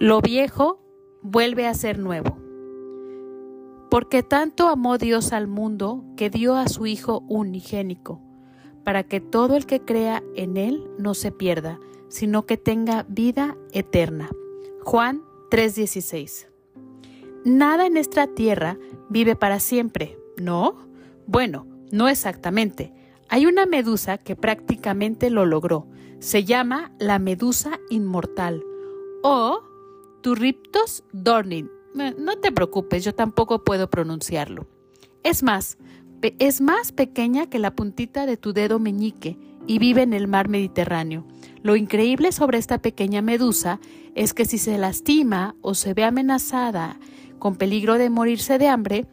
Lo viejo vuelve a ser nuevo. Porque tanto amó Dios al mundo que dio a su Hijo unigénico, para que todo el que crea en Él no se pierda, sino que tenga vida eterna. Juan 3:16. Nada en esta tierra vive para siempre, ¿no? Bueno, no exactamente. Hay una medusa que prácticamente lo logró. Se llama la medusa inmortal o Turriptos dornin no te preocupes, yo tampoco puedo pronunciarlo. Es más, es más pequeña que la puntita de tu dedo meñique y vive en el mar Mediterráneo. Lo increíble sobre esta pequeña medusa es que si se lastima o se ve amenazada con peligro de morirse de hambre,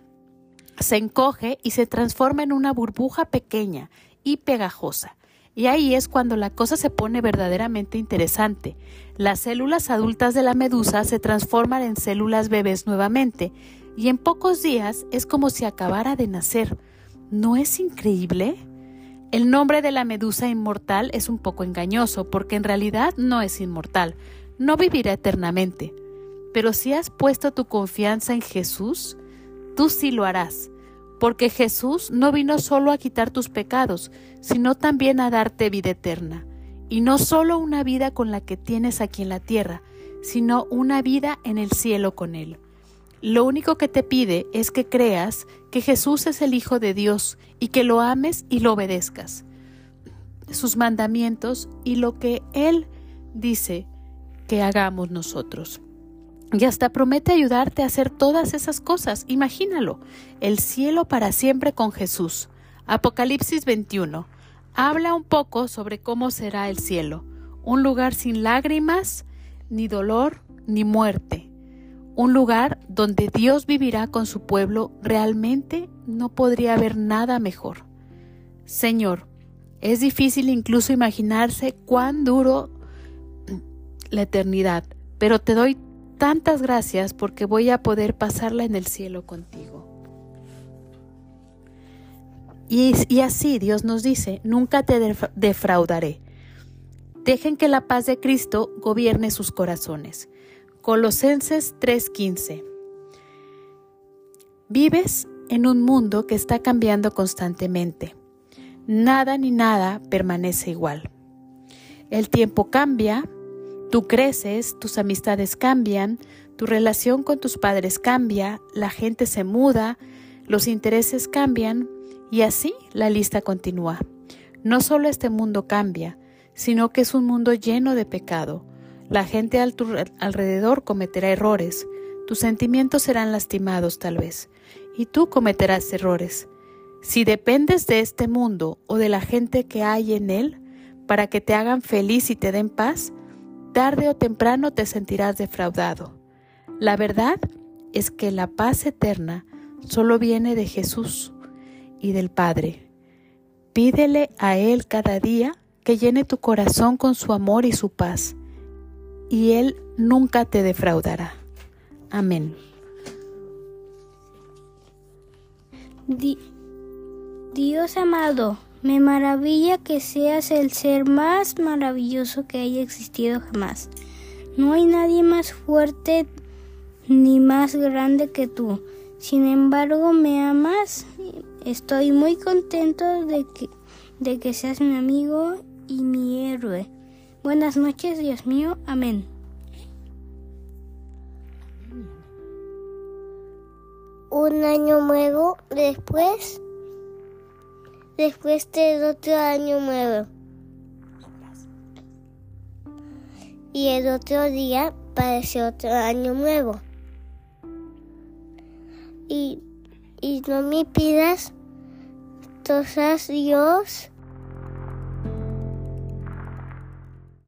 se encoge y se transforma en una burbuja pequeña y pegajosa. Y ahí es cuando la cosa se pone verdaderamente interesante. Las células adultas de la medusa se transforman en células bebés nuevamente y en pocos días es como si acabara de nacer. ¿No es increíble? El nombre de la medusa inmortal es un poco engañoso porque en realidad no es inmortal, no vivirá eternamente. Pero si has puesto tu confianza en Jesús, tú sí lo harás porque Jesús no vino solo a quitar tus pecados, sino también a darte vida eterna, y no solo una vida con la que tienes aquí en la tierra, sino una vida en el cielo con Él. Lo único que te pide es que creas que Jesús es el Hijo de Dios y que lo ames y lo obedezcas. Sus mandamientos y lo que Él dice que hagamos nosotros. Y hasta promete ayudarte a hacer todas esas cosas. Imagínalo, el cielo para siempre con Jesús. Apocalipsis 21. Habla un poco sobre cómo será el cielo. Un lugar sin lágrimas, ni dolor, ni muerte. Un lugar donde Dios vivirá con su pueblo. Realmente no podría haber nada mejor. Señor, es difícil incluso imaginarse cuán duro la eternidad, pero te doy tantas gracias porque voy a poder pasarla en el cielo contigo. Y, así Dios nos dice, nunca te defraudaré. Dejen que la paz de Cristo gobierne sus corazones. Colosenses 3:15. Vives en un mundo que está cambiando constantemente. Nada ni nada permanece igual. El tiempo cambia, Tú creces, tus amistades cambian, tu relación con tus padres cambia, la gente se muda, los intereses cambian y así la lista continúa. No solo este mundo cambia, sino que es un mundo lleno de pecado. La gente tu alrededor cometerá errores, tus sentimientos serán lastimados tal vez, y tú cometerás errores. Si dependes de este mundo o de la gente que hay en él para que te hagan feliz y te den paz, tarde o temprano te sentirás defraudado. La verdad es que la paz eterna solo viene de Jesús y del Padre. Pídele a Él cada día que llene tu corazón con su amor y su paz, y Él nunca te defraudará. Amén. Dios amado, me maravilla que seas el ser más maravilloso que haya existido jamás. No hay nadie más fuerte ni más grande que tú. Sin embargo, me amas. Estoy muy contento de que, de que seas mi amigo y mi héroe. Buenas noches, Dios mío. Amén. Un año nuevo después después del otro año nuevo. Y el otro día parece otro año nuevo. Y, y no me pidas cosas, Dios,